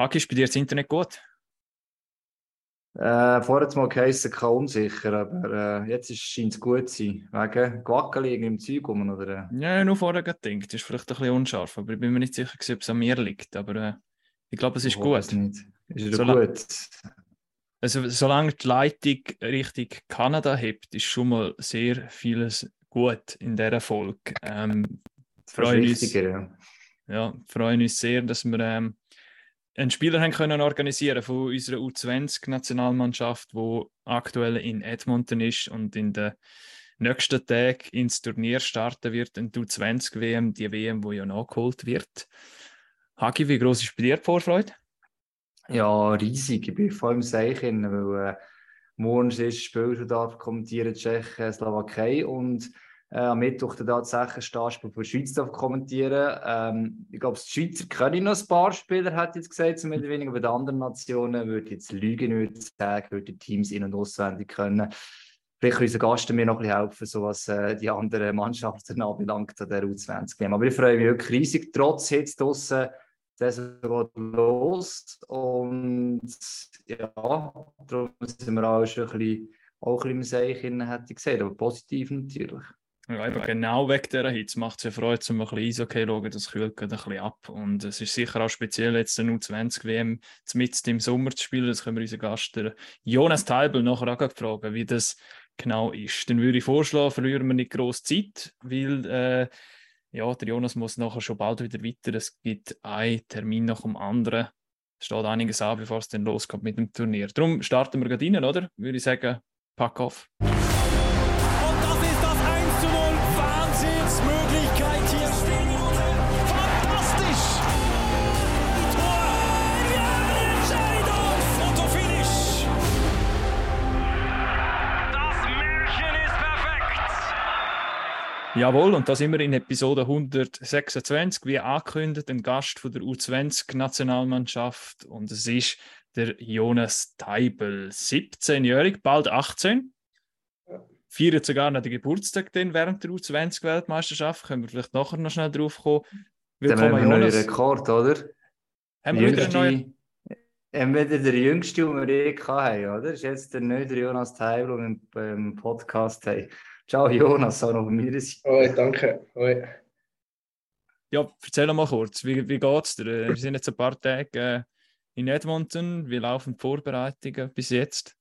Haki, ist bei dir das Internet gut? Äh, vorher mal geheißen, kann unsicher, aber äh, jetzt scheint es gut zu sein. Wegen Guackeli im Zeug rum, oder? Ja, nur vorher gedacht. Das ist vielleicht ein bisschen unscharf, aber ich bin mir nicht sicher, ob es an mir liegt. Aber äh, ich glaube, es ist Ich gut. nicht. Ist Solang- gut? Also, solange die Leitung Richtung Kanada hebt, ist schon mal sehr vieles gut in dieser Folge. Ähm, freuen uns, ja. ja, freuen uns sehr, dass wir ähm, einen Spieler haben können organisieren von unserer U20-Nationalmannschaft, wo aktuell in Edmonton ist und in den nächsten Tagen ins Turnier starten wird, in die U20-WM, die WM, wo ja nachgeholt wird. Hagi, wie groß ist bei dir die Vorfreude? Ja, riesig. Ich bin voll im Seichen, weil äh, morgen ist das Spiel schon da kommentieren Tschechien, Slowakei und äh, am Mittwoch dann tatsächlich Startspiel von der Schweiz kommentieren. Ähm, ich glaube, die Schweizer können noch ein paar Spieler, hat jetzt gesagt, oder weniger. Bei den anderen Nationen würde jetzt lügen, würde ich sagen, würde die Teams in- und auswendig können. Vielleicht kann unser Gast mir noch ein bisschen helfen, so was äh, die anderen Mannschaften anbelangt an der U20 Aber ich freue mich wirklich riesig, trotz jetzt draussen das geht los und ja, darum sind wir auch schon ein bisschen, auch ein bisschen im Seichen, hätte ich gesagt, aber positiv natürlich. Ja, eben genau wegen dieser Hitze macht es ja Freude, um ein bisschen Eishockey schauen, das kühlt gerade ein bisschen ab. Und es ist sicher auch speziell, jetzt eine U20-WM mitten im Sommer zu spielen. Das können wir unseren Gast, der Jonas Teibel, nachher auch fragen, wie das genau ist. Dann würde ich vorschlagen, verlieren wir nicht groß Zeit, weil äh, ja, der Jonas muss nachher schon bald wieder weiter. Es gibt einen Termin nach dem anderen. Es steht einiges an, bevor es dann losgeht mit dem Turnier. Darum starten wir gerade rein, oder? Würde ich sagen, pack auf. Jawohl, und da sind wir in Episode 126, wie angekündigt, ein Gast von der U20-Nationalmannschaft und es ist der Jonas Teibel, 17-jährig, bald 18. Feiert sogar noch den Geburtstag dann während der U20-Weltmeisterschaft. Können wir vielleicht nachher noch schnell drauf kommen. Dann haben Willkommen, wir einen Jonas. Rekord, oder? Haben wir wieder einen neuen? Entweder der jüngste, den wir je hatten, oder? Das ist jetzt der neue Jonas Teibel, den wir beim Podcast haben. Ciao Jonas, auch noch von mir. Oi, danke. Oi. Ja, erzähl doch mal kurz, wie, wie geht es dir? Wir sind jetzt ein paar Tage äh, in Edmonton. Wie laufen die Vorbereitungen bis jetzt?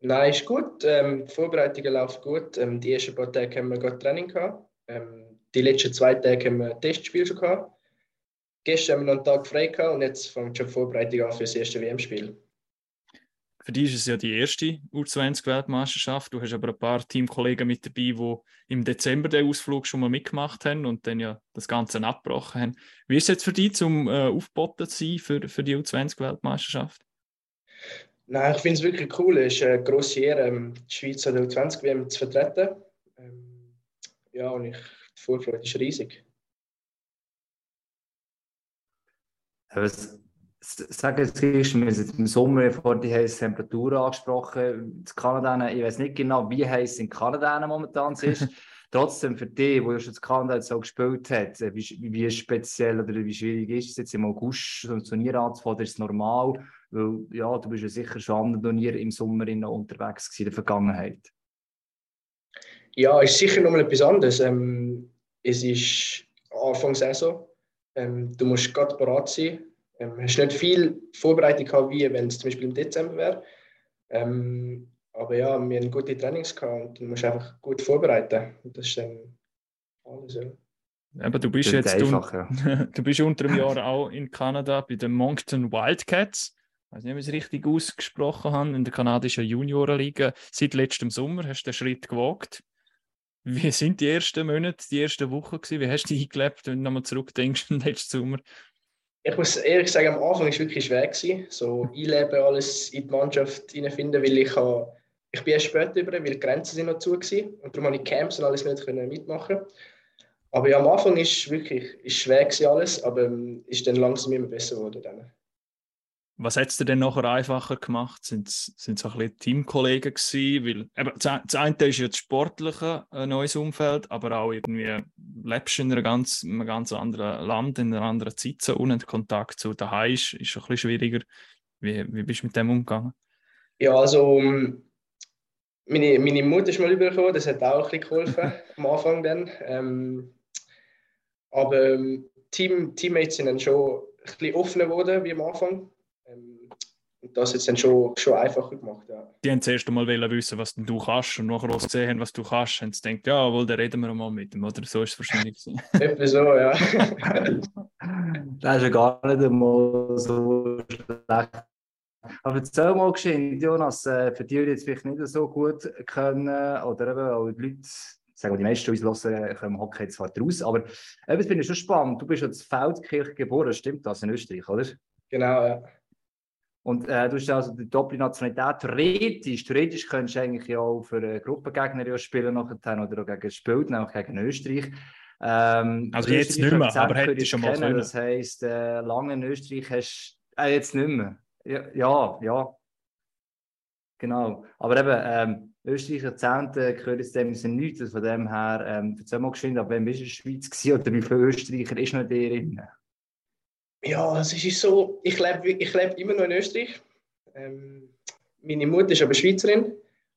Nein, ist gut. Ähm, die Vorbereitungen laufen gut. Ähm, die ersten paar Tage haben wir gerade Training gehabt. Ähm, die letzten zwei Tage haben wir ein Testspiel schon gehabt. Gestern haben wir noch einen Tag frei gehabt und jetzt fängt schon die Vorbereitung an für das erste WM-Spiel. Für dich ist es ja die erste U20-Weltmeisterschaft. Du hast aber ein paar Teamkollegen mit dabei, die im Dezember den Ausflug schon mal mitgemacht haben und dann ja das Ganze abgebrochen haben. Wie ist es jetzt für dich, zum äh, Aufboten zu sein für, für die U20-Weltmeisterschaft? Nein, ich finde es wirklich cool. Es ist eine grosse Ehre, ähm, die Schweiz an der U20-WM zu vertreten. Ähm, ja, und ich, die Vorfreude ist riesig. S- s- Sag jetzt, Christ, wir haben jetzt im Sommer vor die heiße Temperaturen angesprochen. In Kanada, ich weiß nicht genau, wie heiß in Kanada momentan ist. Trotzdem für dich, wo ja schon in Kanada jetzt auch gespielt hat, äh, wie, wie speziell oder wie schwierig ist es jetzt im August so ein Turnier anzufangen? Ist es normal? Weil ja, du bist ja sicher schon an anderen Turnieren im Sommer noch unterwegs gewesen, in der Vergangenheit. Ja, ist sicher nochmal etwas anderes. Ähm, es ist Anfang Saison. Ähm, du musst gerade parat sein. Ähm, hast nicht viel Vorbereitung gehabt, wie wenn es zum Beispiel im Dezember wäre. Ähm, aber ja, wir haben gute Trainings gehabt und du musst einfach gut vorbereiten. Und das ist dann alles. Ja. Eben, du bist jetzt einfach, ja. du bist unter einem Jahr auch in Kanada bei den Moncton Wildcats. Ich weiß nicht, ob ich es richtig ausgesprochen habe, in der kanadischen Juniorenliga. Seit letztem Sommer hast du den Schritt gewagt. Wie sind die ersten Monate, die ersten Wochen gewesen? Wie hast du dich eingelebt, wenn du nochmal zurückdenkst an den letzten Sommer? Ich muss ehrlich sagen, am Anfang war es wirklich schwer. Gewesen, so einleben, alles in die Mannschaft hineinfinden, weil ich, habe, ich bin erst später über, weil die Grenzen sind noch zu waren und darum habe ich Camps und alles nicht mitmachen. Aber ja, am Anfang ist wirklich ist schwer gewesen alles, aber ähm, ist dann langsam immer besser geworden. Was hat es dir denn nachher einfacher gemacht? Sind es ein bisschen Teamkollegen gewesen? Weil, eben, das eine ist ja das sportliche ein neues Umfeld, aber auch irgendwie lebst du in einem ganz, einem ganz anderen Land, in einer anderen Zeit so ohne Kontakt zu daheim ist, ist ein bisschen schwieriger. Wie, wie bist du mit dem umgegangen? Ja, also ähm, meine, meine Mutter ist mal übergekommen, das hat auch ein bisschen geholfen am Anfang dann. Ähm, aber ähm, Team, Teammates sind dann schon ein bisschen offener geworden wie am Anfang. Und das hat es dann schon, schon einfacher gemacht. Ja. Die haben zuerst einmal wissen, was du kannst und nachher, was gesehen haben, was du kannst, haben sie gedacht, ja, wohl, da reden wir mal mit ihm. Oder so ist es wahrscheinlich. Etwa so, ja. das ist ja gar nicht einmal so schlecht. Aber erzähl mal geschehen, Jonas, äh, für die, die jetzt vielleicht nicht so gut können, oder eben auch die Leute, sagen wir, die meisten uns hören, kommen Hockey zwar draus, aber das finde ich schon spannend. Du bist ja in Feldkirch geboren, stimmt das, in Österreich, oder? Genau, ja. Und äh, du hast also die Doppelnationalität. Theoretisch, theoretisch könntest du eigentlich ja auch für einen Gruppengegner ja spielen nachher oder auch gegen Spielt, nämlich gegen Österreich. Ähm, also jetzt nicht mehr, aber hätte schon mal können. Das heisst, äh, lange in Österreich hast du äh, jetzt nicht mehr. Ja, ja, ja. Genau. Aber eben, ähm, Österreich Jahrzehnte gehört jetzt dem sind nichts. Also von dem her, ähm, erzähl mal geschwind, aber wann bist du in der Schweiz gewesen, oder wie viele Österreicher ist noch der drin? Ja, es ist so, ich lebe ich leb immer noch in Österreich. Ähm, meine Mutter ist aber Schweizerin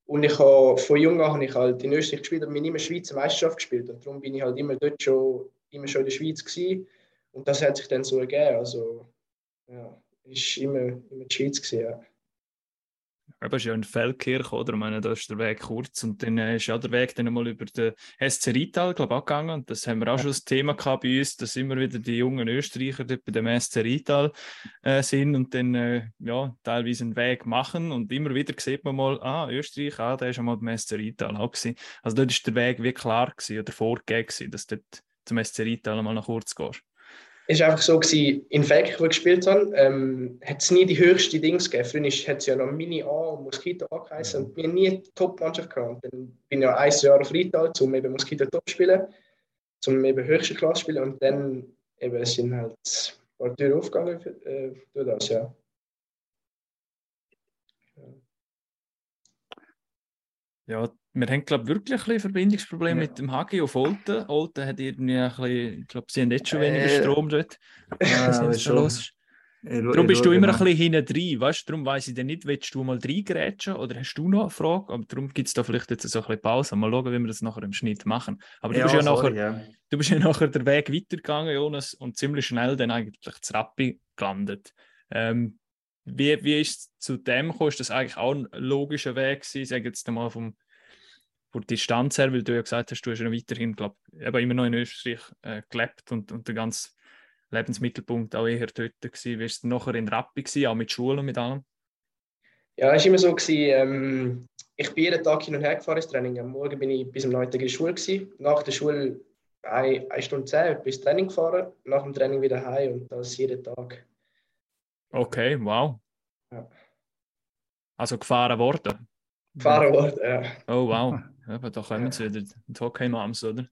und ich habe, von jung an habe ich halt in Österreich gespielt, aber ich immer Schweizer Meisterschaft gespielt und darum bin ich halt immer dort schon, immer schon in der Schweiz gewesen. und das hat sich dann so ergeben. Also, ja ist immer, immer die Schweiz. Gewesen, ja. Du bist ja in Feldkirch, oder? Ich meine, da ist der Weg kurz und dann ist ja der Weg dann mal über den SC Rital, glaube ich, angegangen. Und das haben wir auch schon das Thema gehabt bei uns, dass immer wieder die jungen Österreicher dort bei dem SC Rital äh, sind und dann äh, ja, teilweise einen Weg machen. Und immer wieder sieht man mal, ah, Österreich, ah, der ist schon mal beim SC Rital auch gewesen. Also dort ist der Weg wie klar gewesen oder vorgegeben gewesen, dass dort zum SC Rital mal nach kurz gehst es war einfach so, gewesen, in Fäck, wo ich gespielt habe, ähm, hat es nie die höchsten Dings gegeben. Früher hat es ja noch Mini A und Mosquito A geheißen und wir haben nie eine Top-Mannschaft gehabt. dann bin ich ja ein Jahr auf Rital, um eben Mosquito Top zu spielen, um eben höchste Klasse zu spielen und dann eben sind halt ein paar Türen aufgegangen äh, durch das, ja. Ja, wir haben, glaube wirklich ein Verbindungsproblem ja. mit dem HG auf Olten. Olten hat irgendwie ein bisschen, ich glaube, sie haben jetzt schon weniger äh, Strom dort. Was ist schon los? Darum bist du immer ein bisschen hinten drin, weißt du? Darum weiss ich dann nicht, willst du mal reingrätschen oder hast du noch eine Frage? Aber darum gibt es da vielleicht jetzt so ein bisschen Pause. Mal schauen, wie wir das nachher im Schnitt machen. Aber du, ja, bist, ja sorry, nachher, ja. du bist ja nachher den Weg weitergegangen, Jonas, und ziemlich schnell dann eigentlich zu Rappi gelandet. Ähm, wie, wie ist es zu dem gekommen? Ist das eigentlich auch ein logischer Weg gewesen, sage jetzt mal vom von der Distanz her, weil du ja gesagt hast, du hast ja weiterhin, glaube ich, immer noch in Österreich äh, gelebt und, und der ganze Lebensmittelpunkt auch eher dort gewesen. Wie es nachher in Rappi gewesen, auch mit Schule und mit allem? Ja, es war immer so, gewesen, ähm, ich bin jeden Tag hin und her gefahren ins Training. Am Morgen bin ich bis um 9 Uhr in der Schule. Gewesen. Nach der Schule eine, eine Stunde zehn bis Training gefahren, nach dem Training wieder heim und das jeden Tag. Okay, wow. Ja. Also gefahren worden? Gefahren worden, ja. Oh, wow. Aber da kommen sie wieder. Die Hockey-Moms, oder?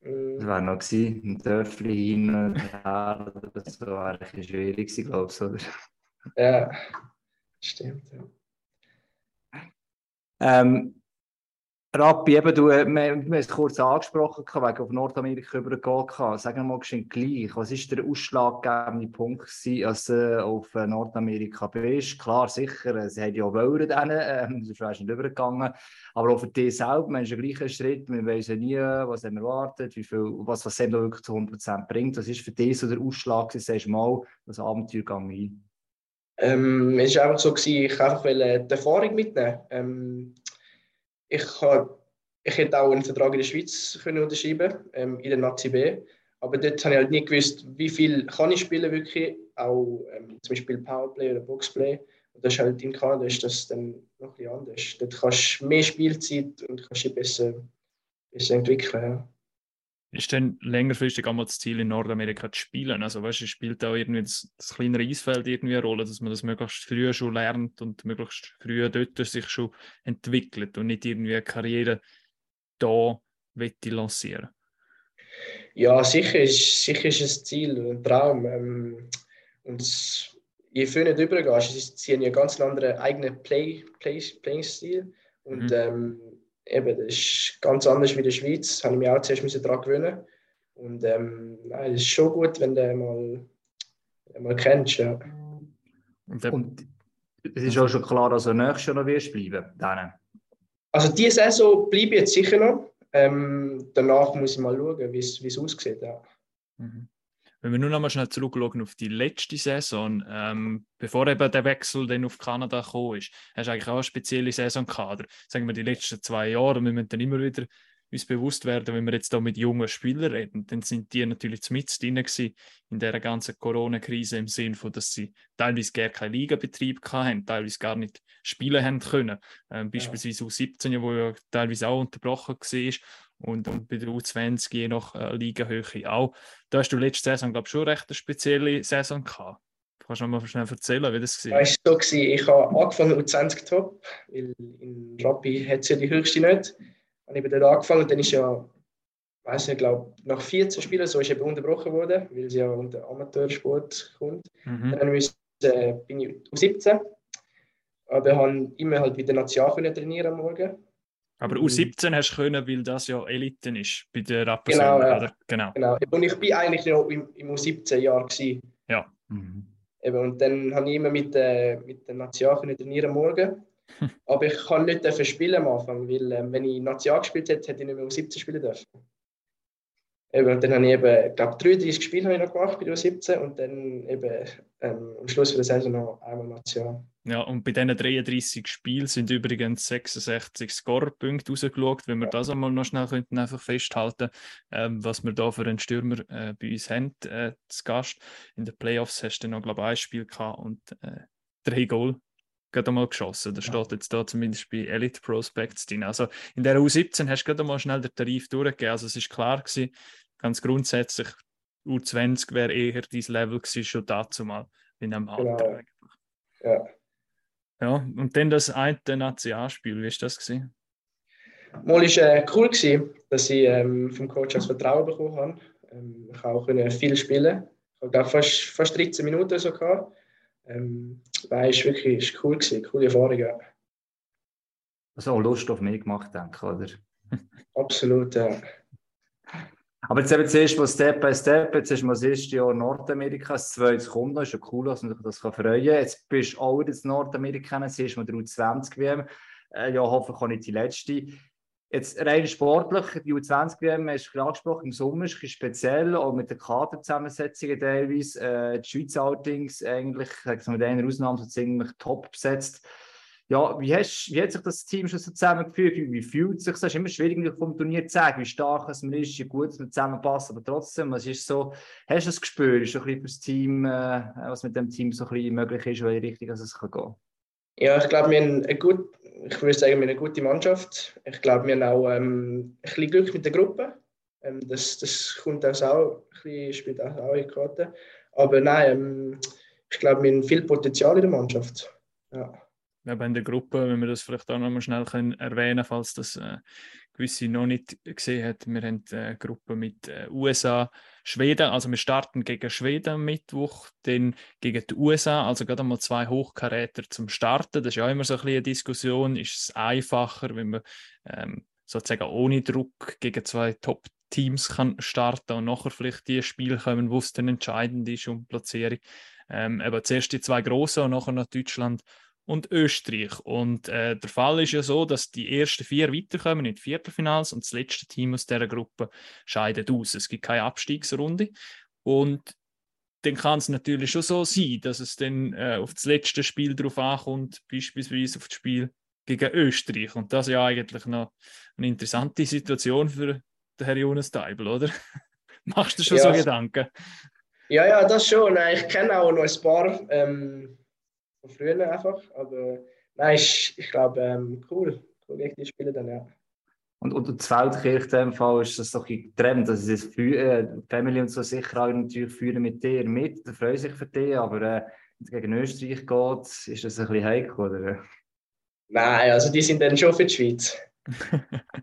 Das war noch gewesen, ein Dörfli hin und her. Das war eigentlich schwierig, glaube ich, oder? Ja, stimmt. Ja. Ähm, Rappi, eben, du, wir, wir haben es kurz angesprochen, wegen auf Nordamerika übergehen. Sag mal gleich, was war der ausschlaggebende Punkt, gewesen, als du auf Nordamerika bist? Klar, sicher, sie haben ja wollen, ähm, sonst wärst du nicht übergegangen. Aber auch für dich selber, man ist ja gleich ein Schritt, wir wissen nie, was haben wir erwartet, wie viel, was, was da wirklich zu 100% bringt. Was ist für dich so der Ausschlag, sagst du mal, das Abenteuer ein? Ähm, es war einfach so, gewesen, ich einfach die Erfahrung mitnehmen. Ähm, ich, habe, ich hätte auch einen Vertrag in der Schweiz können unterschreiben ähm, in der Nazi B. Aber dort habe ich halt nicht gewusst, wie viel kann ich spielen wirklich. Auch ähm, zum Beispiel Powerplay oder Boxplay. Und das ist halt in Kanada ist das dann noch ein bisschen anders. Dort kannst du mehr Spielzeit und kannst dich besser, besser entwickeln. Ja. Ist denn längerfristig einmal das Ziel in Nordamerika zu spielen? Also weißt du, spielt da irgendwie das, das kleinere Eisfeld irgendwie eine Rolle, dass man das möglichst früh schon lernt und möglichst früh dort sich schon entwickelt und nicht irgendwie eine Karriere da lancieren? Ja, sicher ist, sicher ist ein Ziel, ein Traum. Ähm, und je früher du übergehst, sie haben ja ganz anderen eigenen Play, Play, Playing-Stil. Und Mhm. ähm, eben, das ist ganz anders wie in der Schweiz. Da habe ich mich auch zuerst daran gewöhnen. Und ähm, nein, es ist schon gut, wenn du mal, mal kennst. Ja. Und der, Und es ist auch schon klar, dass du nächstes Jahr noch wirst bleiben dann. Also diese Saison bleibe ich jetzt sicher noch. Ähm, danach muss ich mal schauen, wie es wie es aussieht. Ja. Mhm. Wenn wir noch mal schnell zurückschauen auf die letzte Saison, ähm, bevor eben der Wechsel dann auf Kanada ist, hast du eigentlich auch eine spezielle Saison gehabt. Oder Sagen wir die letzten zwei Jahre, wir müssen dann immer wieder uns bewusst werden, wenn wir jetzt da mit jungen Spielern reden, dann sind die natürlich mit drin in dieser ganzen Corona-Krise im Sinne von, dass sie teilweise gar keinen Ligabetrieb hatten, teilweise gar nicht spielen haben können. Ähm, beispielsweise U17, ja, wo ja teilweise auch unterbrochen war und, und bei der U20 je nach äh, Ligahöhe auch. Da hast du letzte Saison, glaube ich, schon recht eine spezielle Saison gehabt. Kannst du mal schnell erzählen, wie das Ja, war? es war so, ich habe angefangen mit 20 Top, weil in Rappi hat es ja die höchste nicht. Und ich bin dort angefangen und dann ist ja, weiß nicht, glaube nach 14 Spielen so ist eben unterbrochen worden, weil sie ja unter Amateursport kommt. Mhm. Dann musste, äh, bin ich U17, aber habe immer halt wieder National können trainieren am Morgen. Aber Mhm. U17 hast du können, weil das ja Eliten ist bei der Genau, Rapperswil, ja. oder? Genau. Genau. Und ich bin eigentlich noch im, im U17-Jahr gewesen. Mhm. Eben, und dann habe ich immer mit, äh, mit der National können trainieren am Morgen. Aber ich kann nicht dürfen spielen am Anfang, weil ähm, wenn ich National gespielt hätte, hätte ich nicht mehr U17 spielen dürfen. Eben, dann habe ich eben, glaube 33 Spiele habe ich noch gemacht bei der U17 und dann eben ähm, am Schluss der Saison noch einmal National. Ja, und bei diesen 33 Spielen sind übrigens 66 Scorepunkte rausgeschaut. Wenn wir das einmal noch schnell könnten einfach festhalten, ähm, was wir da für einen Stürmer äh, bei uns haben, äh, zu Gast. In den Playoffs hast du noch, glaube ich, ein Spiel gehabt und äh, drei Goal gerade einmal geschossen. Das steht jetzt da zumindest bei Elite Prospects drin. Also in der U17 hast du gerade einmal schnell den Tarif durchgegeben. Also es ist klar gewesen, ganz grundsätzlich, U20 wäre eher dein Level gewesen, schon dazu mal in einem Alter. Genau. eigentlich. Ja. Ja, und dann das eine Nationalspiel, wie war das? Gewesen? Mal war äh, cool, gewesen, dass ich ähm, vom Coach das Vertrauen bekommen habe. Ähm, ich habe auch viel spielen. Ich habe fast, fast 13 Minuten so gehabt. Ähm, ist wirklich ist cool gewesen, coole Erfahrung. Ja. Also auch Lust auf mehr gemacht, denke ich, oder? Absolut, ja. Aber jetzt eben zuerst mal Step by Step, jetzt ist mal das erste Jahr Nordamerika, das zweite kommt noch, ist ja cool, dass man sich das kann freuen kann. Jetzt bist du auch in Nordamerika, jetzt ist mal der U20-WM, äh, ja hoffentlich auch nicht die letzte. Jetzt rein sportlich, die U20-WM hast du angesprochen, im Sommer ist es speziell, auch mit den Kaderzusammensetzungen teilweise. Äh, die Schweiz allerdings eigentlich, mit einer Ausnahme, so ziemlich top besetzt. Ja, wie, hast, wie hat sich das Team schon so zusammengefügt? Wie, wie fühlt es sich? Es ist immer schwierig, vom Turnier zu sagen, wie stark es ist, wie gut es zusammenpasst, aber trotzdem, was ist so, hast du das Gespür, ist ein fürs Team, äh, was mit dem Team so ein bisschen möglich ist, welche Richtung es kann gehen Ja, ich glaube, wir haben eine gut, ich würde sagen, wir haben eine gute Mannschaft. Ich glaube, wir haben auch ähm, ein bisschen Glück mit der Gruppe. Ähm, das, das kommt auch, ein bisschen, spielt auch, auch in die Karte. Aber nein, ähm, ich glaube, wir haben viel Potenzial in der Mannschaft. Ja. Haben in der Gruppe, wenn wir das vielleicht auch noch mal schnell können erwähnen falls das äh, gewisse noch nicht gesehen hat, wir haben eine Gruppe mit äh, USA, Schweden, also wir starten gegen Schweden am Mittwoch, dann gegen die USA, also gerade einmal zwei Hochkaräter zum Starten. Das ist ja immer so ein bisschen eine Diskussion, ist es einfacher, wenn man ähm, sozusagen ohne Druck gegen zwei Top-Teams kann starten und nachher vielleicht die Spiele kommen, wo es dann entscheidend ist um Platzierung. Ähm, aber zuerst die zwei großen und nachher noch Deutschland und Österreich. Und äh, der Fall ist ja so, dass die ersten vier weiterkommen in die Viertelfinals und das letzte Team aus dieser Gruppe scheidet aus. Es gibt keine Abstiegsrunde. Und dann kann es natürlich schon so sein, dass es dann äh, auf das letzte Spiel drauf ankommt, beispielsweise auf das Spiel gegen Österreich. Und das ist ja eigentlich noch eine interessante Situation für den Herrn Jonas Teibel, oder? Machst du schon Ja. so Gedanken? ja, ja, das schon. Ich kenne auch noch ein paar ähm, von früher einfach. Aber nein, ich, ich glaube, ähm, cool. Cool, gegen die Spiele dann, ja. Und, und die Feldkirche in dem Fall ist das doch getrennt. Also das äh, die Family und so sicher auch natürlich führen mit dir mit, da freuen sich für dich, aber äh, wenn es gegen Österreich geht, ist das ein bisschen heikel, oder? Nein, also die sind dann schon für die Schweiz.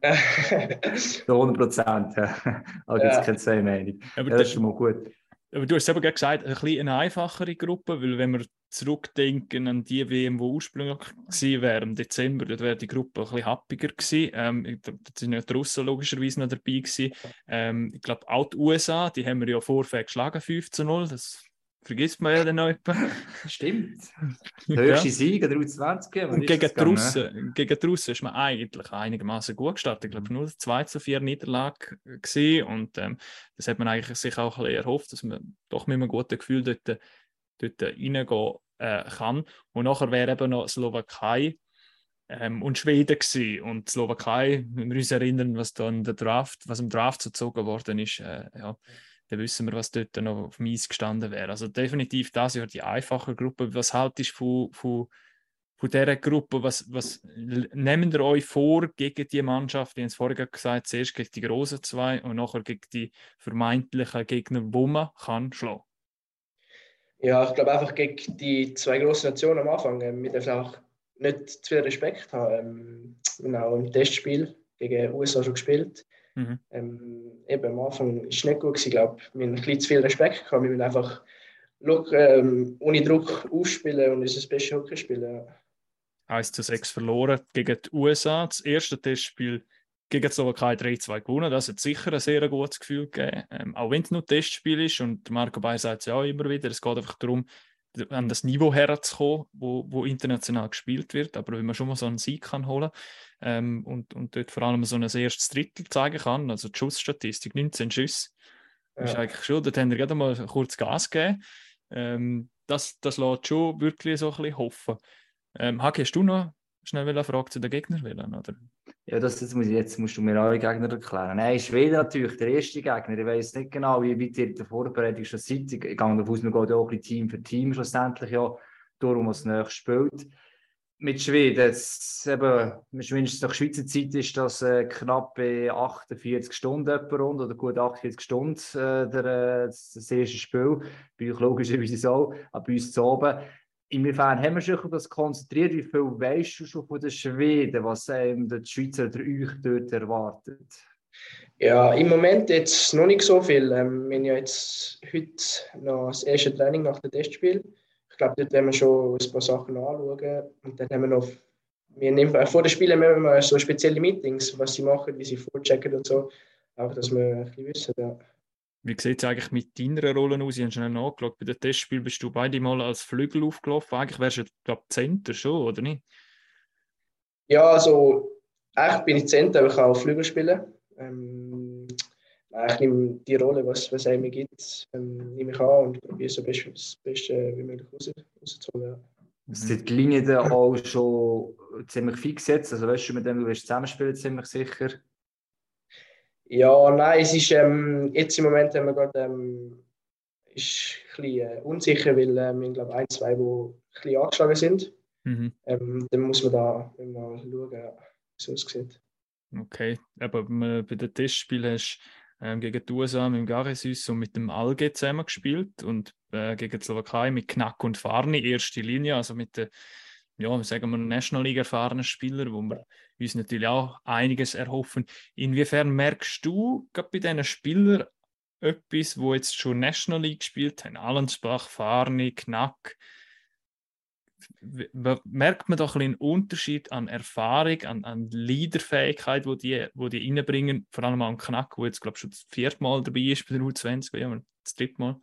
Zu 100 Prozent. Ja. Aber gibt es Ja. keine zwei Meinung. Aber Ja, das ist schon mal gut. Aber du hast eben gesagt, ein bisschen eine einfachere Gruppe, weil wenn wir zurückdenken an die WM, die ursprünglich gewesen wäre, im Dezember, dort wäre die Gruppe ein bisschen happiger gewesen. Ähm, da sind ja die Russen logischerweise noch dabei gewesen. Ähm, ich glaube, auch die USA, die haben wir ja vorher geschlagen, 5 zu 0. Das vergisst man ja dann noch etwa. Stimmt. Der höchste ja. Sieg, der U20. Und gegen die, Russen, gegen die Russen ist man eigentlich einigermaßen gut gestartet. Ich glaube, nur 2 zu 4 Niederlage gesehen und ähm, das hat man eigentlich sich auch ein bisschen erhofft, dass man doch mit einem guten Gefühl dort, dort reingehen äh, kann. Und nachher wäre eben noch Slowakei ähm, und Schweden gewesen. Und Slowakei, wenn wir uns erinnern, was dann der Draft, was im Draft gezogen worden ist, äh, ja, dann wissen wir, was dort noch auf dem Eis gestanden wäre. Also definitiv das Jahr die einfache Gruppe. Was haltest du von, von, von dieser Gruppe? Was, was nehmt ihr euch vor gegen die Mannschaft? Ich habe es vorher gesagt, zuerst gegen die großen zwei und nachher gegen die vermeintlichen Gegner, wo man kann schlagen Ja, ich glaube einfach gegen die zwei großen Nationen am Anfang. Ähm, wir dürfen auch nicht zu viel Respekt haben. Ähm, auch im Testspiel gegen USA schon gespielt. Mhm. Ähm, eben am Anfang war es nicht gut. Gewesen, glaube wir haben ein bisschen zu viel Respekt gehabt. Wir müssen einfach ähm, ohne Druck aufspielen und unser bestes Hockey spielen. 1 zu 6 verloren gegen die USA. Das erste Testspiel gegen die Slowakei 3-2 gewonnen. Das hat sicher ein sehr gutes Gefühl gegeben. Ähm, auch wenn es nur ein Testspiel ist und Marco Bayer sagt es ja auch immer wieder, es geht einfach darum, an das Niveau herzukommen, wo, wo international gespielt wird. Aber wenn man schon mal so einen Sieg kann holen ähm, und, und dort vor allem so ein erstes Drittel zeigen kann, also die Schussstatistik, 19 Schüsse, ja. ist eigentlich schon, dort haben wir gerade mal kurz Gas gegeben. Ähm, das, das lässt schon wirklich so ein bisschen hoffen. Ähm, Hagi, hast du noch schnell eine Frage zu den Gegnern wählen, oder? Ja, das, das muss jetzt musst du mir alle Gegner erklären. Nein, Schweden natürlich, der erste Gegner. Ich weiß nicht genau, wie weit ihr in der Vorbereitung schon seid. Ich gehe davon aus, wir gehen auch Team für Team schlussendlich ja, darum, was nächstes spielt. Mit Schweden, jetzt eben, mindestens nach Schweizer Zeit ist das äh, knapp 48 Stunden rund, oder gut 48 Stunden äh, der, äh, das erste Spiel. Bei euch logischerweise aber bei uns zu oben. Inwiefern haben wir sich auf das konzentriert? Wie viel weißt du schon von den Schweden, was ähm, die Schweizer oder euch dort erwartet? Ja, im Moment jetzt noch nicht so viel. Ähm, wir haben ja jetzt heute noch das erste Training nach dem Testspiel. Ich glaube, dort werden wir schon ein paar Sachen anschauen. Und dann haben wir noch, wir nehmen, vor den Spielen haben wir so spezielle Meetings, was sie machen, wie sie vorchecken und so. Auch, dass wir ein bisschen wissen. Ja. Wie sieht es eigentlich mit deiner Rolle aus? Ich habe schnell nachgeschaut. Bei dem Testspiel bist du beide mal als Flügel aufgelaufen. Eigentlich wärst du, glaube Center schon, oder nicht? Ja, also echt bin ich Center, aber ich kann auch Flügel spielen. Ähm, ich nehme die Rolle, was, was er mir gibt, ähm, nehme ich an und probiere so best, das Beste wie möglich raus, rauszuholen. Ja. Sind die Linien da auch schon ziemlich fix jetzt? Also weißt du, mit dem du zusammenspielen ziemlich sicher? Ja, nein, es ist ähm, jetzt im Moment haben wir gerade, ähm, ist ein bisschen äh, unsicher, weil äh, wir glaube ein, zwei, die ein bisschen angeschlagen sind. Mhm. Ähm, dann muss man da mal schauen, wie es aussieht. Okay, aber bei den Testspielen hast du ähm, gegen die USA mit dem und mit dem Alge zusammen gespielt und äh, gegen die Slowakei mit Knack und Farni, erste Linie, also mit den ja, sagen wir, National League erfahrenen Spieler, wo wir uns natürlich auch einiges erhoffen. Inwiefern merkst du gerade bei diesen Spielern etwas, wo jetzt schon National League gespielt haben, Allensbach, Farni, Knack, merkt man doch ein einen Unterschied an Erfahrung, an, an Leaderfähigkeit, wo die, wo die reinbringen, vor allem an Knack, wo jetzt glaube ich schon das vierte Mal dabei ist bei der U20, ja, das dritte Mal.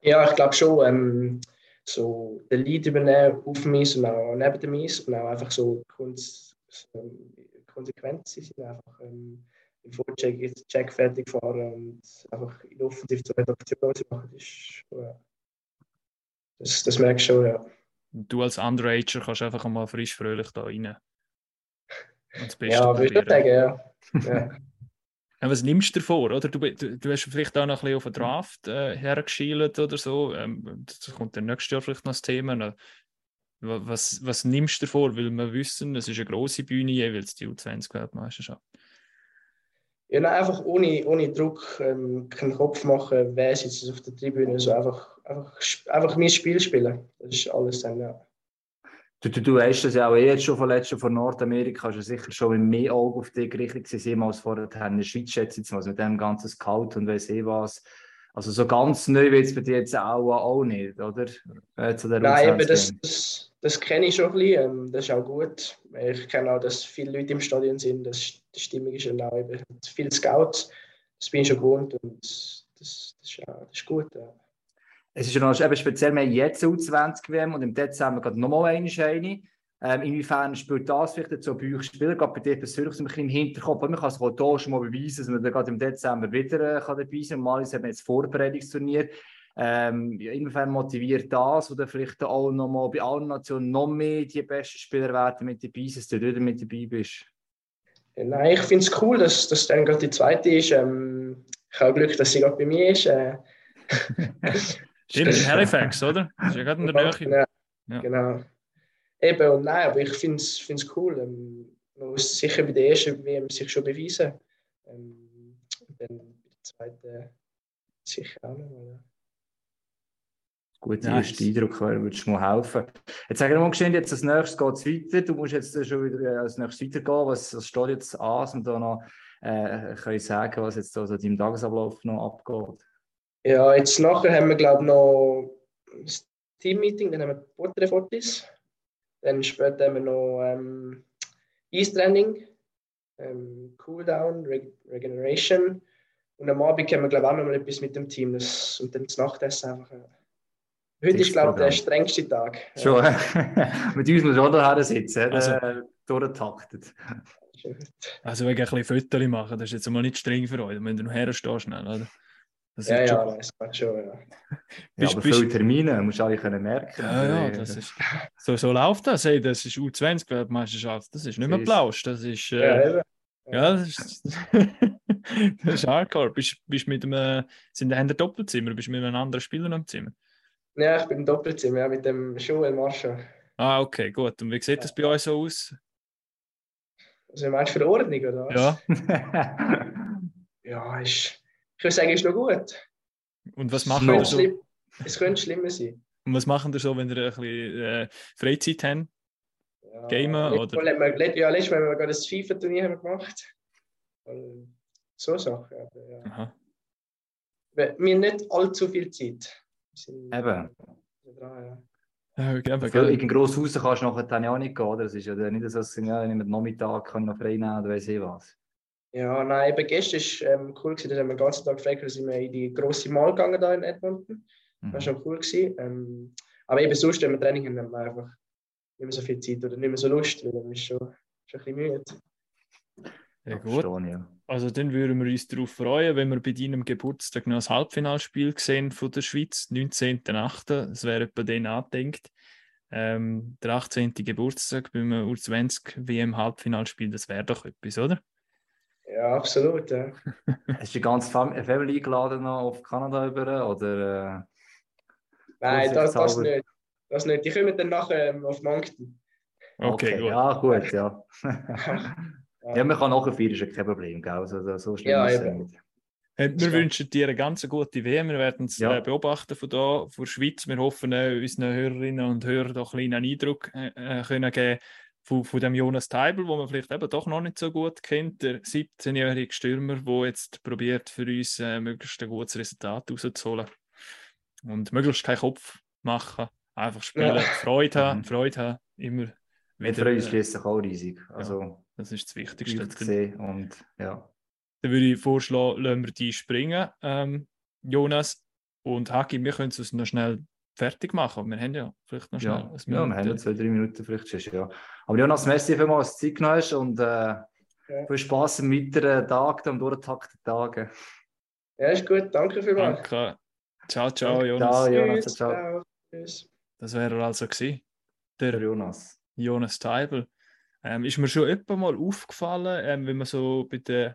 Ja, ich glaube schon. Ähm, so den Lead übernehmen auf Eis und auch neben Eis und auch einfach so konsequent sein, einfach ähm, im Vorcheck Check fertig fahren und einfach in offensiv zur Redaktion machen, ist, ja. das, das merkst du schon, ja. Du als Underager kannst einfach mal frisch fröhlich da rein. ja, würde ich sagen, ja. ja. Was nimmst du davor? Oder? Du, du, du hast vielleicht auch noch ein bisschen auf den Draft äh, hergeschielt oder so. Ähm, das kommt dann nächstes Jahr vielleicht noch das Thema. Was, was nimmst du davor? Weil wir wissen, es ist eine grosse Bühne, jeweils die U20-Weltmeisterschaft. Ja, nein, einfach ohne, ohne Druck, ähm, keinen Kopf machen, wer ist jetzt auf der Tribüne. So einfach, einfach, einfach mein Spiel spielen. Das ist alles dann, ja. Du, du, du weißt das ja auch eh jetzt schon von letztem von Nordamerika, hast du sicher schon mit mehr Augen auf dich gerichtet gewesen, als vorher in der Schweiz, schätze ich mal, also mit dem ganzen Scout und weiss eh was. Also so ganz neu wird es bei dir jetzt auch, auch nicht, oder? Äh, Nein, eben das, das, das kenne ich schon ein bisschen. Ähm, das ist auch gut. Ich kenne auch, dass viele Leute im Stadion sind. Das, die Stimmung ist dann auch eben viele Scouts. Das bin ich schon gewohnt und das, das, ist, ja, das ist gut. Ja. Es ist ja noch eben speziell, wir haben jetzt U20-WM und im Dezember gerade nochmal eine. eine. Ähm, inwiefern spielt das vielleicht so bei euch Spieler, gerade bei dir persönlich so ein bisschen im Hinterkopf? Man kann es auch hier schon mal beweisen, dass man dann gerade im Dezember wieder äh, kann dabei sein kann. Normalerweise haben wir jetzt Vorbereitungsturnier. Ähm, inwiefern motiviert das oder vielleicht auch noch mal bei allen Nationen noch mehr die besten Spieler werden mit dabei sind, dass du wieder mit dabei bist? Nein, ich finde es cool, dass das dann gerade die zweite ist. Ähm, ich habe Glück, dass sie gerade bei mir ist. Äh. Stimmt, in Halifax, oder? Das ist ja gerade in der Nähe. Ja, Genau. Eben, und nein, aber ich finde es cool. Ähm, man muss sicher bei der ersten WM sich schon beweisen. Ähm, und dann bei der zweiten sicher auch noch. Ja. Guter nice. erster Eindruck, würdest du mal helfen. Jetzt sag ich mal geschehen, jetzt als nächstes geht es weiter. Du musst jetzt schon wieder äh, als nächstes weitergehen. Was, was steht jetzt an, dass wir da noch äh, können sagen, was jetzt da so deinem Tagesablauf noch abgeht? Ja, jetzt nachher haben wir, glaube ich, noch das Team-Meeting, dann haben wir Porträtfotos. Dann später haben wir noch ähm, Ease-Training, ähm, Cooldown, Reg Regeneration. Und am Abend haben wir, glaube ich, auch noch mal etwas mit dem Team. Das, und dann das Nachtessen einfach. Äh, Heute ist, glaube ich, der strengste Tag. Schon. Mit uns muss man da sitzen, also, äh, durchgetaktet. Also, wenn ich ein bisschen Fotos machen, das ist jetzt mal nicht streng für euch. Wenn du noch herstehst, schnell, oder? Das ja, ja, schon... das geht schon, ja. ja aber viele Termine, musst du alle können merken. Ja, ja, das ist, so, so läuft das. Hey, das ist U20-Weltmeisterschaft, das ist nicht mehr Plausch, das ist... Äh, ja, ja, das ist, das ist hardcore. Bist, bist mit einem, sind da Doppelzimmer, bist du mit einem anderen Spieler im Zimmer? Ja, ich bin im Doppelzimmer, ja, mit dem Joel Marshall. Ah, okay, gut. Und wie sieht das bei euch so aus? Also meinst du für die Ordnung, oder was? Ja. ja, ist, ich würde sagen, ist noch gut. Und was machen wir so? Es könnte schlimmer sein. Und was machen wir so, wenn wir ein bisschen äh, Freizeit haben? Ja, Gamen oder? Wir, ja, letztes Mal haben wir gerade das FIFA-Turnier gemacht. So Sachen. Aber, ja. Aha. Wir haben nicht allzu viel Zeit. Eben. Dran, ja. Ja, gerne, gerne. In ein grosses Haus kannst du nachher dann ja auch nicht gehen, oder? Es ist ja nicht so, dass ja, ich Nachmittag kann noch frei nehmen oder weiß ich was. Ja, nein, eben gestern war ähm, cool, gewesen, da haben wir den ganzen Tag frei, sind wir in die grosse Mall gegangen da in Edmonton. Das war mhm. schon cool. Gewesen. Ähm, aber eben sonst, wenn wir Training haben, haben wir einfach nicht mehr so viel Zeit oder nicht mehr so Lust, weil dann ist schon, schon ein bisschen müde. Ja, gut. Also dann würden wir uns darauf freuen, wenn wir bei deinem Geburtstag noch das Halbfinalspiel sehen von der Schweiz, 19.08. Das wäre etwa den angedenkt. Ähm, der 18. Geburtstag beim U20 WM Halbfinalspiel, das wäre doch etwas, oder? Ja, absolut. Ja. Hast du die ganze Family eingeladen noch auf Kanada über? Oder, äh, Nein, das, das, nicht. das nicht. Die kommen dann nachher ähm, auf Moncton. Okay, okay, gut. Ja, gut, ja. Ja, man kann nachher feiern, ist kein Problem, gell? Also, so schlimm ja, ist es nicht. Wir wünschen dir eine ganz gute WM. Wir werden es ja. äh, beobachten von hier, von der Schweiz. Wir hoffen, äh, unseren Hörerinnen und Hörern doch einen kleinen Eindruck äh, äh, können geben von, von dem Jonas Teibel, wo man vielleicht eben doch noch nicht so gut kennt. Der 17-jährige Stürmer, der jetzt probiert, für uns äh, möglichst ein gutes Resultat rauszuholen. Und möglichst keinen Kopf machen. Einfach spielen, ja. Freude haben, mhm. Freude haben, immer wieder. Wir freuen uns schließlich auch riesig. Also, ja. Das ist das Wichtigste. Gesehen und, ja. Dann würde ich vorschlagen, lassen wir die springen, ähm, Jonas und Haki. Wir können es noch schnell fertig machen. Wir haben ja vielleicht noch schnell. Ja, ja wir haben ja zwei, drei Minuten vielleicht schon. Ja. Aber Jonas, merci für mal, dass du Zeit genommen hast und äh, ja. viel Spaß am weiteren Tag, am durchtakten Tagen. Ja, ist gut. Danke vielmals. Danke. Ciao, ciao, Jonas. Ciao, Jonas. Tschüss, ciao. Tschüss. Das wäre also gewesen. Der Jonas. Jonas Teibel. Ähm, ist mir schon öfter mal aufgefallen, ähm, wenn man so bei den,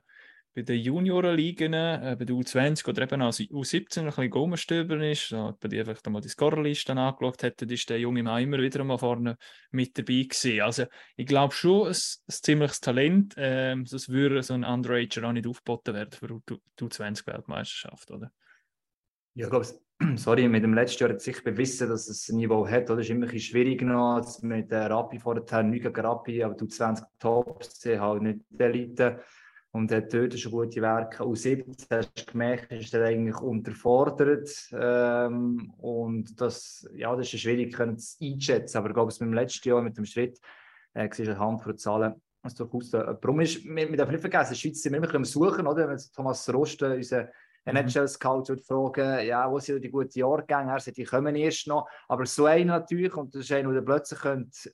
bei den Juniorenligen, äh, bei der U20 oder eben auch U17 ein bisschen Gommenstöbern ist, so, bei dir vielleicht einmal die Scorerliste angeschaut hätte, ist der junge Mann immer wieder mal vorne mit dabei gewesen. Also ich glaube schon, ein, ein ziemliches Talent, ähm, sonst würde so ein Underager auch nicht aufgeboten werden für die U20-Weltmeisterschaft, oder? Ja, ich glaube, sorry, mit dem letzten Jahr hat sich bewiesen, dass es ein Niveau hat. Oder? Es ist immer ein schwierig noch, mit der Rappi vorher, nicht gegen Rappi, aber du 20 Tops, halt nicht die Elite. Und hat dort schon gute Werke. Aus 17 hast du gemerkt, ist er eigentlich unterfordert. Ähm, und das, ja, das ist schwierig zu einschätzen. Aber ich glaube, es mit dem letzten Jahr mit dem Schritt, äh, siehst du anhand von Zahlen, was durchaus der Warum ist, wir, wir dürfen nicht vergessen, in der Schweiz sind wir immer am Suchen, oder? Wenn Thomas Rosten, unser NHL-Scout, würde fragen, ja, wo sind die guten Jahrgänge? Er sagt, die kommen erst noch. Aber so einer natürlich, und das ist einer, der plötzlich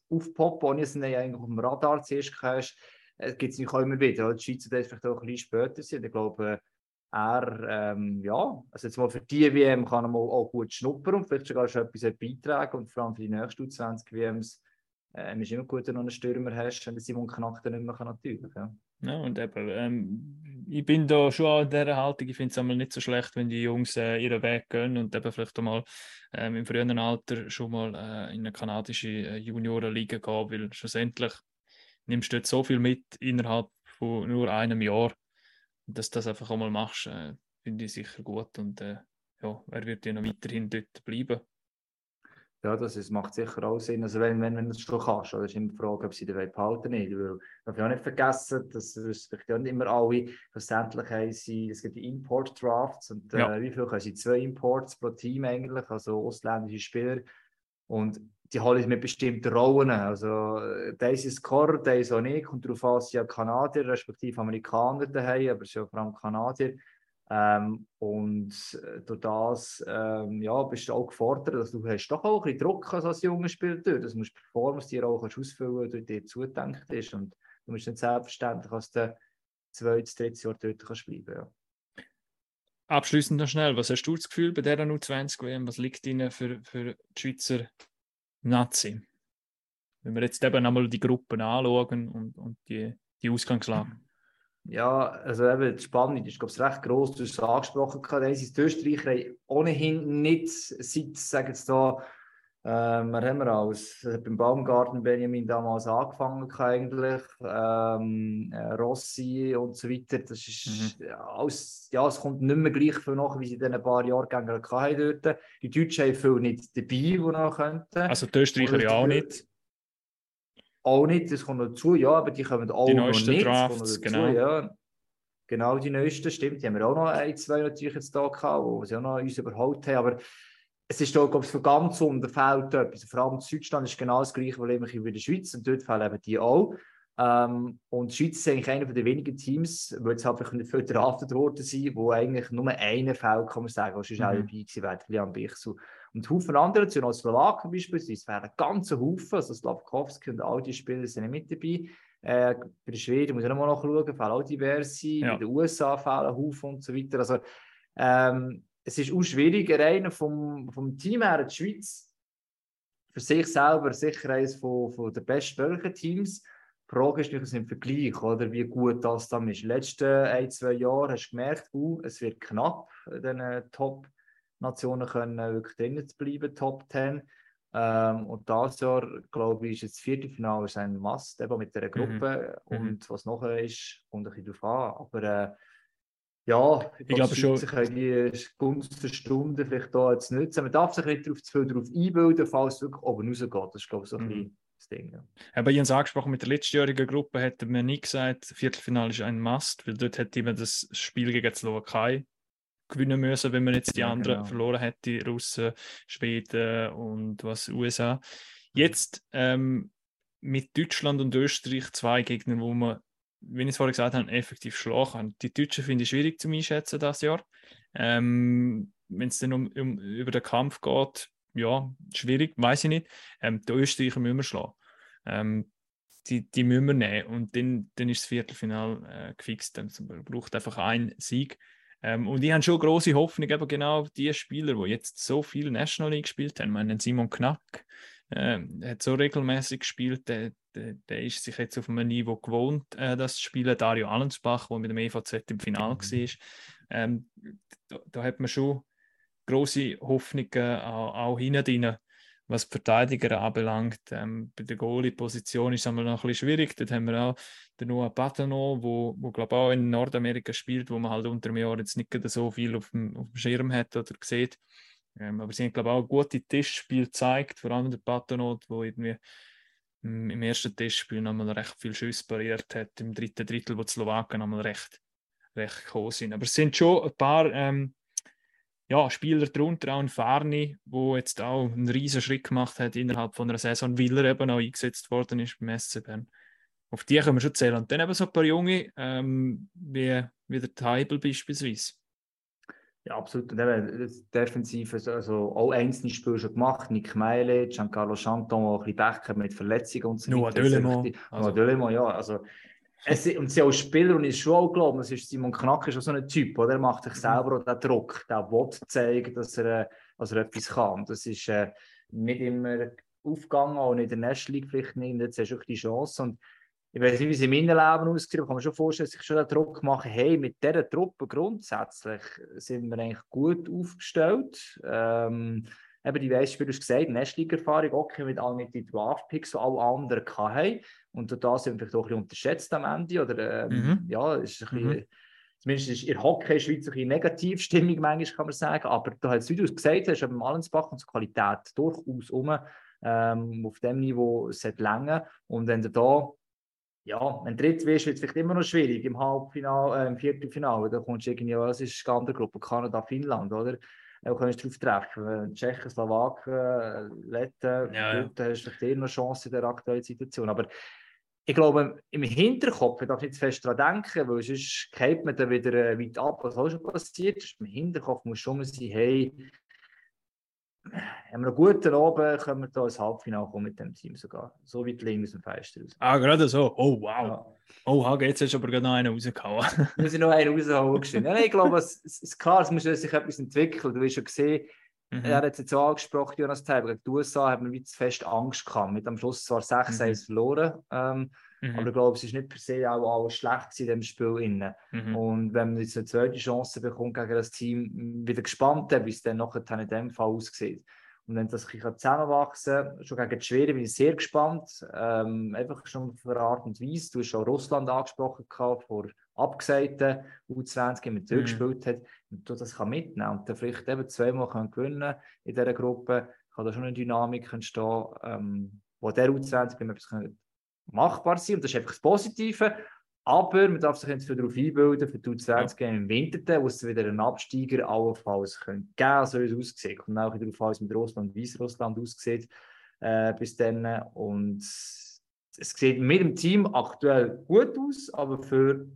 aufpoppen könnte, ohne dass du eigentlich auf dem Radar zuerst hast, es gibt es nicht immer wieder. Die Schweizer das vielleicht auch ein bisschen später sind. Ich glaube, er, ähm, ja, also jetzt mal für die WM kann er mal auch gut schnuppern und vielleicht sogar schon etwas beitragen und vor allem für die nächsten 20 WMs äh, ist immer gut, wenn du einen Stürmer hast, wenn Simon Knack dann nicht mehr kann, natürlich. Ja. ja, und eben, ähm, ich bin da schon an dieser Haltung, ich finde es nicht so schlecht, wenn die Jungs äh, ihren Weg gehen und eben vielleicht einmal ähm, im frühen Alter schon mal äh, in eine kanadische äh, Juniorenliga gehen, weil schlussendlich nimmst du dort so viel mit innerhalb von nur einem Jahr, dass du das einfach einmal machst, äh, finde ich sicher gut und äh, ja, er wird ja noch weiterhin dort bleiben. Ja, das ist, macht sicher auch Sinn. Also wenn, wenn, wenn du es schon kannst, oder ist immer die Frage, ob sie den behalten nicht. Weil, darf ich auch nicht vergessen, dass es vielleicht nicht immer alle, schlussendlich haben sie, es gibt die Import-Drafts und äh, ja. wie viel haben sie? Zwei Imports pro Team eigentlich, also ausländische Spieler. Und die holen mit bestimmten Rollen. Also, der ist Scorer, der ist auch nicht. Kommt darauf an, sie ja Kanadier, respektive Amerikaner daheim, aber sind ja vor allem Kanadier. Ähm, und äh, durch das ähm, ja, bist du auch gefordert, dass du hast doch auch ein bisschen Druck hast als junger Spieler. Dass du musst Performance dir auch kannst ausfüllen kannst, dir zudenkt ist. Und du musst nicht selbstverständlich als der zweites, drittes Jahr dort kannst bleiben ja. Abschließend noch schnell, was hast du das Gefühl bei der U20 WM? Was liegt Ihnen für, für die Schweizer Nazi. Wenn wir jetzt eben einmal die Gruppen anschauen und, und die, die Ausgangslage. Ja, also eben, die Spannung ist, glaube ich, recht groß. Du hast es angesprochen, die Österreicher ohnehin nicht seit, sagen jetzt da, ähm, was haben wir alles? Beim Baumgarten Benjamin damals angefangen eigentlich, ähm, äh, Rossi und so weiter. Das ist mhm. alles, ja, es kommt nicht mehr gleich viel nach, wie sie in ein paar Jahrgängen hatten dort. Die Deutschen haben viel nicht dabei, die noch könnten. Also die Österreicher ja auch nicht. Auch nicht, das kommt dazu, ja, aber die kommen auch die noch nicht. Drafts, dazu, genau. Ja. Genau, die neuesten, stimmt. Die haben wir auch noch ein, zwei natürlich jetzt da gehabt, wo sie auch noch uns überholt haben. Aber es ist da, glaube ich, für ganz unten fehlt etwas. Vor allem Deutschland ist genau das gleiche Problem wie in der Schweiz und dort fehlen eben die auch. Ähm, und die Schweiz ist eigentlich einer der wenigen Teams, wo jetzt einfach nicht viel draftet worden sind, wo eigentlich nur einen Fall, kann man sagen, was ist mhm. auch dabei gewesen wäre, Liam Bichsu. Und Haufen andere, zu Slowaken beispielsweise, es wären ganze Haufen, also Slavkowski und all die Spieler sind nicht mit dabei. Äh, bei der Schweden muss ich nochmal nachschauen, fehlen auch diverse, ja. bei den USA fehlen Haufen und so weiter. Also, ähm, es ist auch schwierig, rein vom, vom Team her, die Schweiz für sich selber sicher eines von, von der bestmöglichen Teams. Die Frage ist natürlich im Vergleich, oder, wie gut das dann ist. In den letzten ein, zwei Jahren hast du gemerkt, uh, es wird knapp, den Top-Nationen können wirklich drinnen zu bleiben, Top 10. Ähm, und das Jahr, glaube ich, ist das Viertelfinale ein Must, eben mit dieser mhm. Gruppe. Mhm. Und was nachher ist, kommt ein bisschen darauf an. Aber äh, ja, ich, ich glaube schon. Sich die Gunst der Stunde vielleicht da jetzt nutzen. Man darf sich nicht darauf, zu viel darauf einbilden, falls es wirklich oben rausgeht. Das ist, glaube ich, so ein mhm. das Ding. Ja. Aber ich habe es angesprochen, mit der letztjährigen Gruppe hätte man nie gesagt, Viertelfinale ist ein Must, weil dort hätte man das Spiel gegen die Slowakei gewinnen müssen, wenn man jetzt die ja, anderen genau. verloren hätte, Russen, Schweden und was USA. Jetzt ähm, mit Deutschland und Österreich zwei Gegner, wo man wie ich es vorhin gesagt habe, effektiv schlagen kann. Die Deutschen finde ich schwierig zu einschätzen das Jahr. Ähm, Wenn es dann um, um, über den Kampf geht, ja, schwierig, weiß ich nicht. Ähm, die Österreicher müssen wir schlagen. Ähm, die, die müssen wir nehmen und dann, dann ist das Viertelfinal äh, gefixt. Dann braucht einfach einen Sieg. Ähm, und ich habe schon große Hoffnung, eben genau die Spieler, die jetzt so viel National League gespielt haben. Ich meine, Simon Knack äh, hat so regelmäßig gespielt, der, der, der, ist sich jetzt auf einem Niveau gewohnt, äh, das zu spielen. Dario Allensbach, der mit dem EVZ im Finale mhm. war, ähm, da, da, hat man schon große Hoffnungen auch, auch hinten was die Verteidiger anbelangt. Ähm, bei der Goalie-Position ist es noch ein bisschen schwierig. Dort haben wir auch den Noah Patano, wo, wo glaube auch in Nordamerika spielt, wo man halt unter dem Jahr jetzt nicht so viel auf dem, auf dem Schirm hat oder sieht. Ähm, aber sie haben glaube auch gute Tischspiel gezeigt, vor allem der Patano, wo irgendwie im ersten Testspiel nochmal recht viel Schuss pariert hat, im dritten Drittel, wo die Slowaken nochmal recht, recht gekommen sind. Aber es sind schon ein paar ähm, ja, Spieler darunter, auch ein Farni, wo jetzt auch einen riesen Schritt gemacht hat innerhalb von einer Saison, weil er eben auch eingesetzt worden ist beim SC Bern. Auf die können wir schon zählen. Und dann eben so ein paar Junge, ähm, wie, wie der Teibel beispielsweise. Ja, absolut. Und eben, defensiv, also, also auch einzelne Spiele schon gemacht. Nick Meile, Giancarlo Chanton, auch ein bisschen Pech mit Verletzungen und so Noah Dölemont. Also, Noah Dölemont, ja. Also, es, und sie als Spieler, und ich schon auch glaube, es ist Simon Knack ist auch so ein Typ, oder? Er macht sich selber auch den Druck, der will zeigen, dass er, dass er etwas kann. Das ist äh, nicht immer aufgegangen, auch nicht in der National League vielleicht nicht. Jetzt hast du auch die Chance. Und ich weiß nicht, wie es in meinem Leben aussieht, aber kann man schon vorstellen, dass ich schon den Druck mache, hey, mit dieser Truppe grundsätzlich sind wir eigentlich gut aufgestellt. Ähm, eben die Weißspieler hast gesagt, National-Erfahrung, okay, mit all mit den Draft-Picks, die alle anderen hatten. Und da sind wir vielleicht auch ein bisschen unterschätzt am Ende. Oder, ähm, mhm. ja, ist ein bisschen, mhm. zumindest ist in Hockey in der Schweiz ein bisschen Negativstimmung, manchmal kann man sagen. Aber da hat es, wie du es gesagt hast, beim Allensbach und die Qualität durchaus um. Ähm, auf dem Niveau sollte länger. Und wenn du da ja, wenn dritt wirst, wird es vielleicht immer noch schwierig im Halbfinale, äh, im Viertelfinale. Da kommst du irgendwie, was ist die andere Gruppe? Kanada, Finnland, oder? Da kannst du drauf treffen. Tschechen, Slowaken, Letten, ja, ja. da hast du vielleicht noch Chance in der aktuellen Situation. Aber ich glaube, im Hinterkopf, ich darf nicht zu fest daran denken, weil sonst geht man dann wieder äh, weit ab, was auch schon passiert ist. Im Hinterkopf muss schon mal sein, hey, haben wir einen guten Abend, können wir da ins Halbfinale kommen mit dem Team sogar. So weit links im Fenster raus. Ah, gerade so. Oh, wow. Ja. Oh, jetzt hast du aber gerade noch einen rausgehauen. muss ich noch einen raushauen. ja, ich glaube, es, es ist klar, es muss sich etwas entwickeln. Du hast schon gesehen, mhm. er hat jetzt so angesprochen, Jonas Teiber, gegen die USA hat man wie zu fest Angst gehabt. Mit am Schluss zwar 6-1 mhm. verloren, ähm, mhm. aber ich glaube, es ist nicht per se auch alles schlecht in dem Spiel. Innen. Mhm. Und wenn man jetzt eine zweite Chance bekommt gegen das Team, wieder gespannt, wie es dann nachher in dem Fall aussieht. Und wenn das ein zusammenwachsen kann, schon gegen die Schweden bin ich sehr gespannt. Ähm, einfach schon für eine Art und Weise. Du hast schon Russland angesprochen, gehabt, vor abgesagten U20, die mit mhm. hat. Und du das kann mitnehmen und dann vielleicht eben zweimal können gewinnen in dieser Gruppe, kann da schon eine Dynamik entstehen, ähm, wo der U20 etwas machbar sein Und das ist einfach das Positive. Aber man darf sich jetzt darauf einbilden, für die U20 ja. im Winter, wo es wieder einen Absteiger allenfalls geben könnte, so wie es aussieht. Und auch darauf an, wie es mit Russland und Weißrussland aussieht äh, bis dann. Und es sieht mit dem Team aktuell gut aus, aber für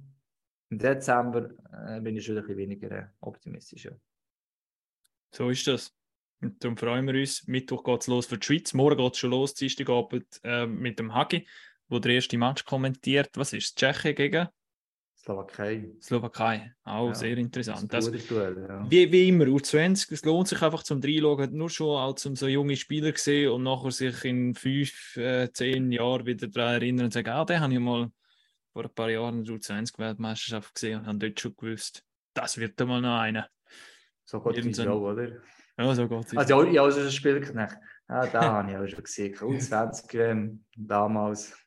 im Dezember äh, bin ich schon ein bisschen weniger äh, optimistisch. So ist das. Und darum freuen wir uns. Mittwoch geht es los für die Schweiz. Morgen geht es schon los, Dienstagabend äh, mit dem Hagi wo der erste Match kommentiert. Was ist Tschechien gegen? Slowakei. Slowakei, auch ja, sehr interessant. Das, Duell, ja. wie, wie immer, U20, es lohnt sich einfach zum Reinschauen, nur schon als um so junge Spieler gesehen und nachher sich in fünf, äh, zehn Jahren wieder daran erinnern und sagen, ah, den habe ich mal vor ein paar Jahren in der U20-Weltmeisterschaft gesehen und habe dort schon gewusst, das wird mal noch einer. So geht es auch, oder? Ja, so geht es. Also, ja, also ein Spielknecht. Ja, da habe ich auch schon gesehen. U20 ähm, damals.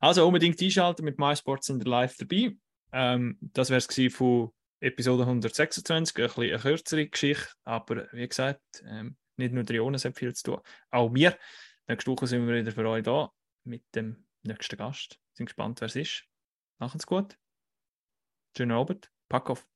Also unbedingt einschalten mit MySports und live dabei. Ähm, das wäre es von Episode 126, ein bisschen eine kürzere Geschichte, aber wie gesagt, ähm, nicht nur der Jonas hat viel zu tun, auch wir. Nächste Woche sind wir wieder für euch da mit dem nächsten Gast. Sind gespannt, wer es ist. Machen es gut. Schönen Abend. Pack auf.